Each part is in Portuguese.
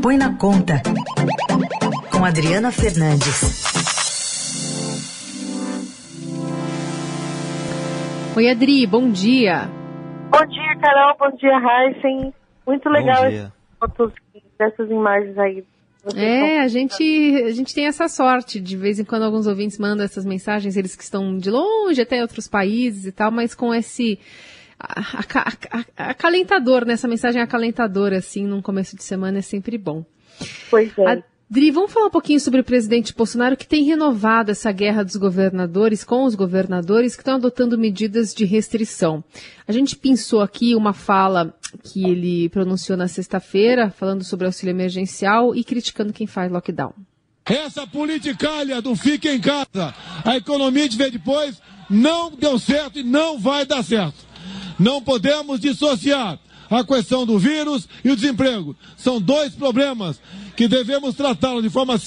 põe na conta. Com Adriana Fernandes. Oi, Adri, bom dia. Bom dia, Carol. Bom dia, Heisen. Muito legal essas fotos dessas imagens aí. é, a gente, a gente tem essa sorte. De vez em quando alguns ouvintes mandam essas mensagens, eles que estão de longe, até outros países e tal, mas com esse acalentador, né? Essa mensagem acalentadora, assim, num começo de semana é sempre bom. Pois é. Adri, vamos falar um pouquinho sobre o presidente Bolsonaro que tem renovado essa guerra dos governadores com os governadores que estão adotando medidas de restrição. A gente pensou aqui uma fala que ele pronunciou na sexta-feira, falando sobre auxílio emergencial e criticando quem faz lockdown. Essa politicalha do fique em casa, a economia de ver depois, não deu certo e não vai dar certo. Não podemos dissociar a questão do vírus e o desemprego. São dois problemas que devemos tratá-los de forma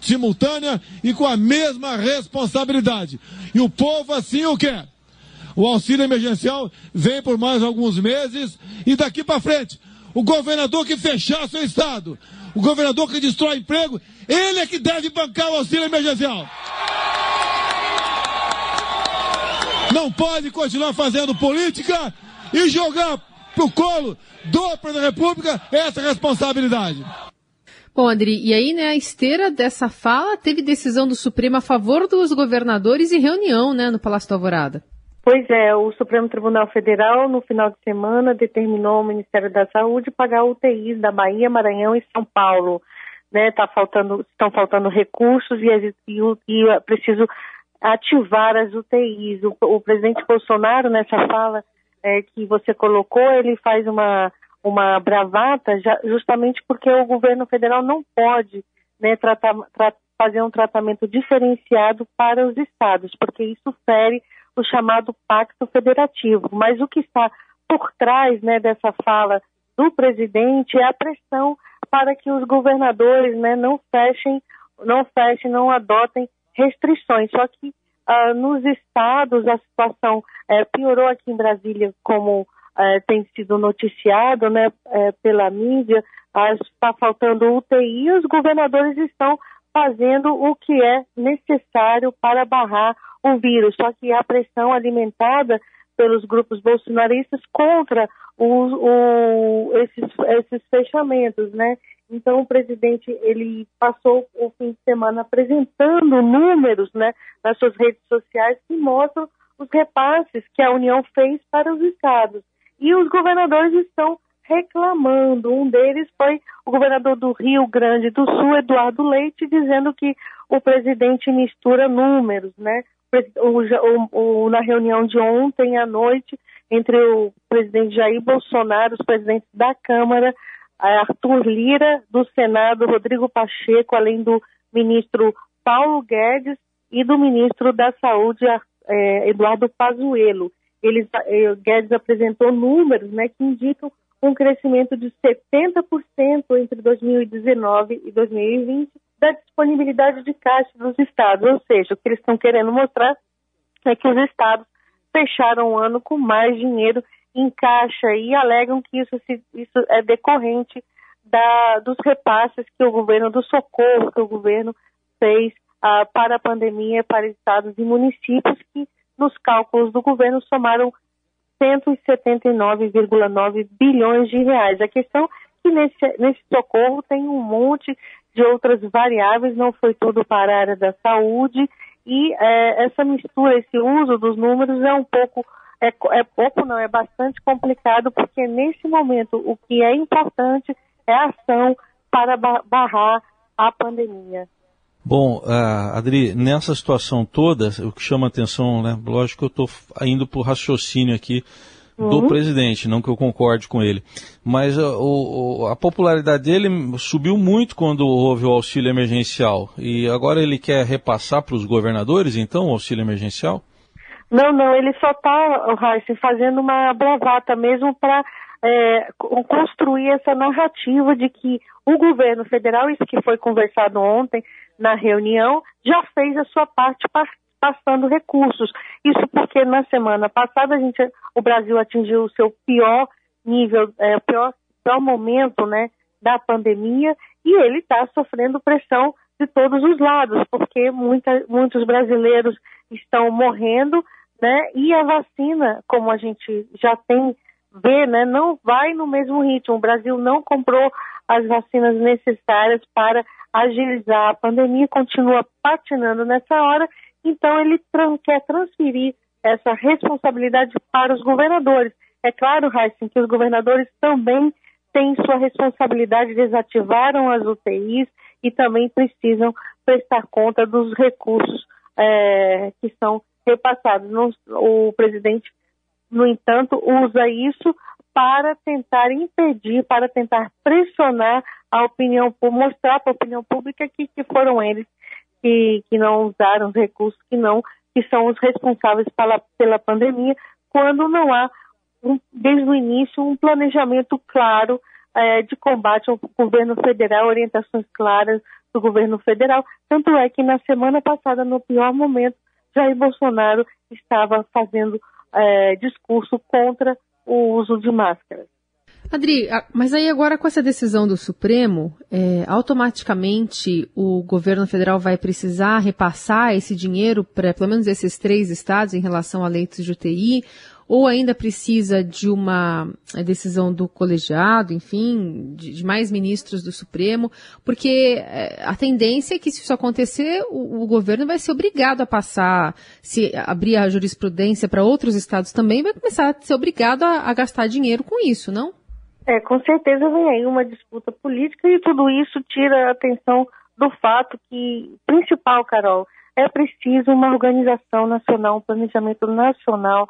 simultânea e com a mesma responsabilidade. E o povo assim o quer. O auxílio emergencial vem por mais alguns meses e daqui para frente, o governador que fechar seu estado, o governador que destrói emprego, ele é que deve bancar o auxílio emergencial. Não pode continuar fazendo política e jogar pro colo do presidente da República essa responsabilidade. Bom, Adri, e aí, né, a esteira dessa fala teve decisão do Supremo a favor dos governadores e reunião, né, no Palácio do Alvorada. Pois é, o Supremo Tribunal Federal, no final de semana, determinou ao Ministério da Saúde pagar UTIs da Bahia, Maranhão e São Paulo. Né, tá faltando, estão faltando recursos e, e, e é preciso ativar as UTIs. O, o presidente Bolsonaro, nessa fala é, que você colocou, ele faz uma uma bravata, já, justamente porque o governo federal não pode né, tratar, tra, fazer um tratamento diferenciado para os estados, porque isso fere o chamado pacto federativo. Mas o que está por trás né, dessa fala do presidente é a pressão para que os governadores né, não fechem, não fechem, não adotem restrições. Só que uh, nos estados a situação uh, piorou aqui em Brasília, como é, tem sido noticiado né, é, pela mídia, está faltando UTI e os governadores estão fazendo o que é necessário para barrar o vírus. Só que a pressão alimentada pelos grupos bolsonaristas contra o, esses, esses fechamentos, né? Então o presidente ele passou o fim de semana apresentando números, né, nas suas redes sociais que mostram os repasses que a União fez para os estados e os governadores estão reclamando. Um deles foi o governador do Rio Grande do Sul, Eduardo Leite, dizendo que o presidente mistura números, né? O, o, na reunião de ontem à noite entre o presidente Jair Bolsonaro, os presidentes da Câmara, Arthur Lira, do Senado, Rodrigo Pacheco, além do ministro Paulo Guedes e do ministro da Saúde, é, Eduardo Pazuello. Eles, eh, Guedes apresentou números né, que indicam um crescimento de 70% entre 2019 e 2020 da disponibilidade de caixa dos estados, ou seja, o que eles estão querendo mostrar é que os estados fecharam o ano com mais dinheiro em caixa e alegam que isso, isso é decorrente da, dos repasses que o governo, do socorro que o governo fez ah, para a pandemia para estados e municípios que nos cálculos do governo, somaram 179,9 bilhões de reais. A questão é que nesse, nesse socorro tem um monte de outras variáveis, não foi tudo para a área da saúde, e é, essa mistura, esse uso dos números é um pouco, é, é pouco não, é bastante complicado, porque nesse momento o que é importante é a ação para barrar a pandemia. Bom, uh, Adri, nessa situação toda, o que chama atenção, né? Lógico que eu estou indo para o raciocínio aqui uhum. do presidente, não que eu concorde com ele. Mas uh, o, a popularidade dele subiu muito quando houve o auxílio emergencial. E agora ele quer repassar para os governadores, então, o auxílio emergencial? Não, não, ele só está, Raíssa, fazendo uma bravata mesmo para é, construir essa narrativa de que o governo federal, isso que foi conversado ontem, na reunião já fez a sua parte passando recursos. Isso porque na semana passada a gente, o Brasil atingiu o seu pior nível, é, o pior, pior momento, né, da pandemia e ele está sofrendo pressão de todos os lados, porque muita, muitos brasileiros estão morrendo, né? E a vacina, como a gente já tem vê, né, não vai no mesmo ritmo. O Brasil não comprou as vacinas necessárias para agilizar a pandemia, continua patinando nessa hora, então ele quer transferir essa responsabilidade para os governadores. É claro, Heisen, que os governadores também têm sua responsabilidade, desativaram as UTIs e também precisam prestar conta dos recursos é, que são repassados. o presidente, no entanto, usa isso para tentar impedir, para tentar pressionar a opinião, mostrar para a opinião pública que, que foram eles que, que não usaram os recursos, que não, que são os responsáveis pela, pela pandemia, quando não há, um, desde o início, um planejamento claro é, de combate ao governo federal, orientações claras do governo federal. Tanto é que na semana passada, no pior momento, Jair Bolsonaro estava fazendo é, discurso contra o uso de máscaras. Adri, mas aí agora com essa decisão do Supremo, é, automaticamente o governo federal vai precisar repassar esse dinheiro para pelo menos esses três estados em relação a leitos de UTI, ou ainda precisa de uma é, decisão do colegiado, enfim, de, de mais ministros do Supremo, porque é, a tendência é que se isso acontecer, o, o, governo vai ser obrigado a passar, se abrir a jurisprudência para outros estados também, vai começar a ser obrigado a, a gastar dinheiro com isso, não? É, com certeza vem aí uma disputa política e tudo isso tira a atenção do fato que, principal, Carol, é preciso uma organização nacional, um planejamento nacional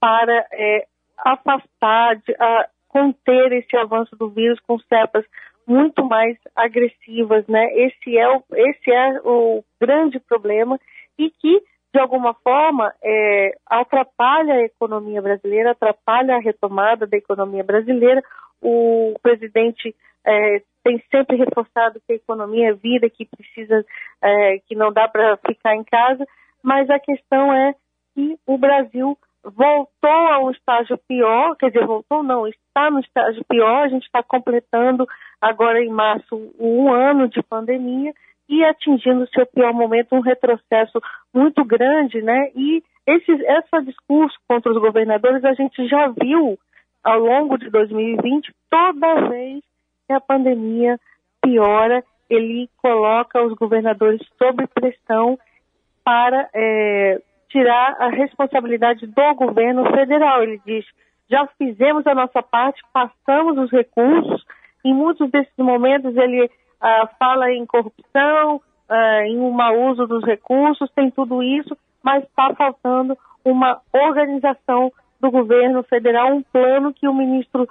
para é, afastar, de, a, conter esse avanço do vírus com cepas muito mais agressivas, né? Esse é o, esse é o grande problema e que de alguma forma é, atrapalha a economia brasileira, atrapalha a retomada da economia brasileira, o presidente é, tem sempre reforçado que a economia é vida, que precisa, é, que não dá para ficar em casa, mas a questão é que o Brasil voltou a um estágio pior, quer dizer, voltou não, está no estágio pior, a gente está completando agora em março um ano de pandemia e atingindo seu pior momento, um retrocesso muito grande, né? E esse, esse discurso contra os governadores a gente já viu ao longo de 2020, toda vez que a pandemia piora, ele coloca os governadores sob pressão para é, tirar a responsabilidade do governo federal. Ele diz: já fizemos a nossa parte, passamos os recursos. Em muitos desses momentos, ele ah, fala em corrupção, ah, em um mau uso dos recursos, tem tudo isso, mas está faltando uma organização do governo federal um plano que o ministro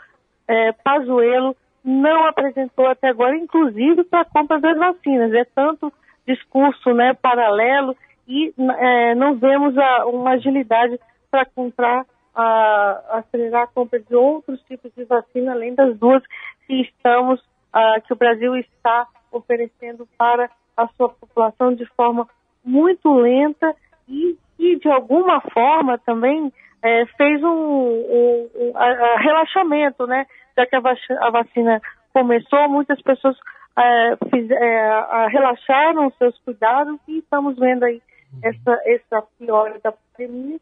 é, Pazuello não apresentou até agora, inclusive para a compra das vacinas. É tanto discurso né, paralelo e é, não vemos a, uma agilidade para comprar, a, acelerar a compra de outros tipos de vacina, além das duas que estamos, a, que o Brasil está oferecendo para a sua população de forma muito lenta e, de alguma forma também é, fez um, um, um a, a relaxamento, né? Já que a, a vacina começou, muitas pessoas é, fiz, é, relaxaram seus cuidados e estamos vendo aí essa, essa piora da pandemia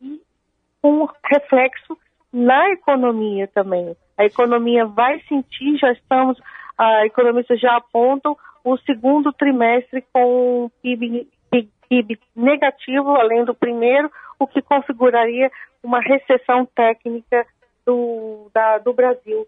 e um reflexo na economia também. A economia vai sentir, já estamos, a economistas já apontam o segundo trimestre com PIB, PIB negativo, além do primeiro, o que configuraria uma recessão técnica do, da, do Brasil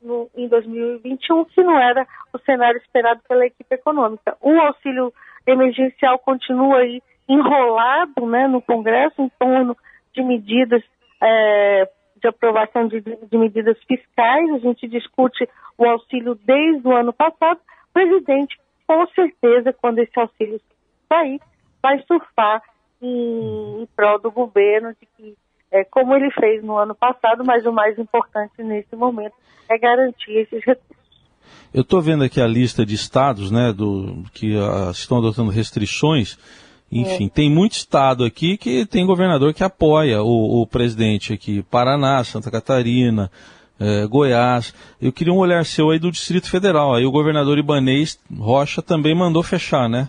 no, em 2021, que não era o cenário esperado pela equipe econômica. O auxílio emergencial continua aí enrolado né, no Congresso em torno de medidas é, de aprovação de, de, medidas fiscais. A gente discute o auxílio desde o ano passado. O presidente, com certeza, quando esse auxílio sair, vai surfar em, em prol do governo, de que, é, como ele fez no ano passado, mas o mais importante nesse momento é garantir esses recursos. Eu estou vendo aqui a lista de estados né, do, que uh, estão adotando restrições. Enfim, é. tem muito estado aqui que tem governador que apoia o, o, presidente aqui. Paraná, Santa Catarina, é, Goiás. Eu queria um olhar seu aí do Distrito Federal. Aí o governador Ibanês Rocha também mandou fechar, né?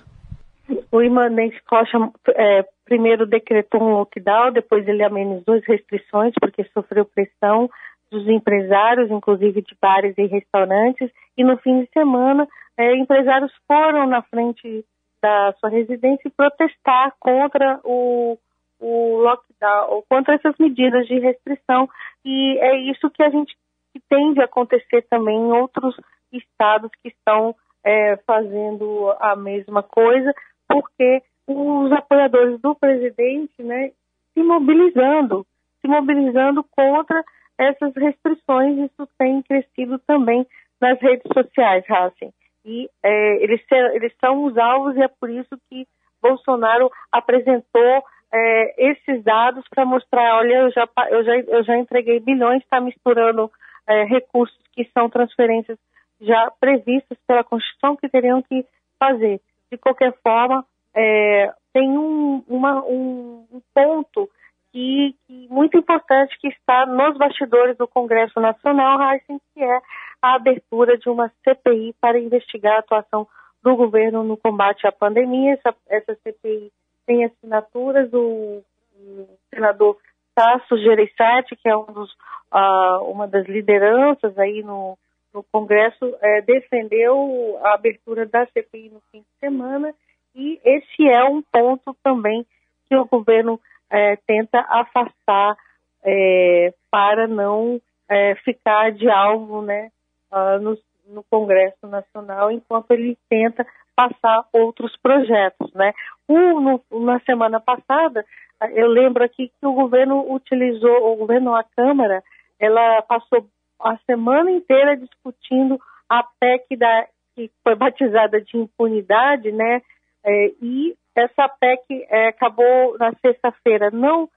O Ibanês Rocha é, primeiro decretou um lockdown, depois ele amenizou as restrições porque sofreu pressão dos empresários, inclusive de bares e restaurantes, e no fim de semana é, empresários foram na frente da sua residência protestar contra o, o lockdown, contra essas medidas de restrição. E é isso que a gente que tende a acontecer também em outros estados que estão é, fazendo a mesma coisa, porque os apoiadores do presidente né, se mobilizando, se mobilizando contra essas restrições. Isso tem crescido também nas redes sociais, Racing e é, eles, eles são os alvos e é por isso que Bolsonaro apresentou é, esses dados para mostrar, olha, eu já, eu já, eu já entreguei bilhões, está misturando é, recursos que são transferências já previstas pela Constituição que teriam que fazer. De qualquer forma, é, tem um, uma, um, um ponto que, muito importante que está nos bastidores do Congresso Nacional, Heisen, que é a abertura de uma CPI para investigar a atuação do governo no combate à pandemia. Essa, essa CPI tem assinaturas do, do senador Tasso Gereissati, que é um dos, uh, uma das lideranças aí no, no Congresso, é, defendeu a abertura da CPI no fim de semana e esse é um ponto também que o governo é, tenta afastar é, para não é, ficar de alvo né, uh, no, no, Congresso Nacional, enquanto ele tenta passar outros projetos. Né? Um, no, na semana passada, eu lembro aqui que o governo utilizou, o governo, a Câmara, ela passou a semana inteira discutindo a PEC da, que foi batizada de impunidade, né? É, e essa PEC é, acabou na sexta-feira não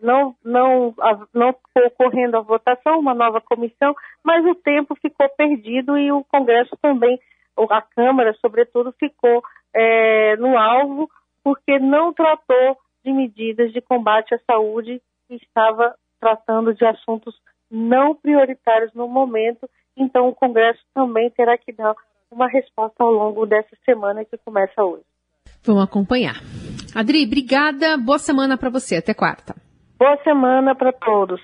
não, não, não ficou ocorrendo a votação, uma nova comissão, mas o tempo ficou perdido e o Congresso também, a Câmara, sobretudo, ficou é, no alvo porque não tratou de medidas de combate à saúde e estava tratando de assuntos não prioritários no momento. Então, o Congresso também terá que dar uma resposta ao longo dessa semana que começa hoje. Vamos acompanhar. Adri, obrigada. Boa semana para você. Até quarta. Boa semana para todos.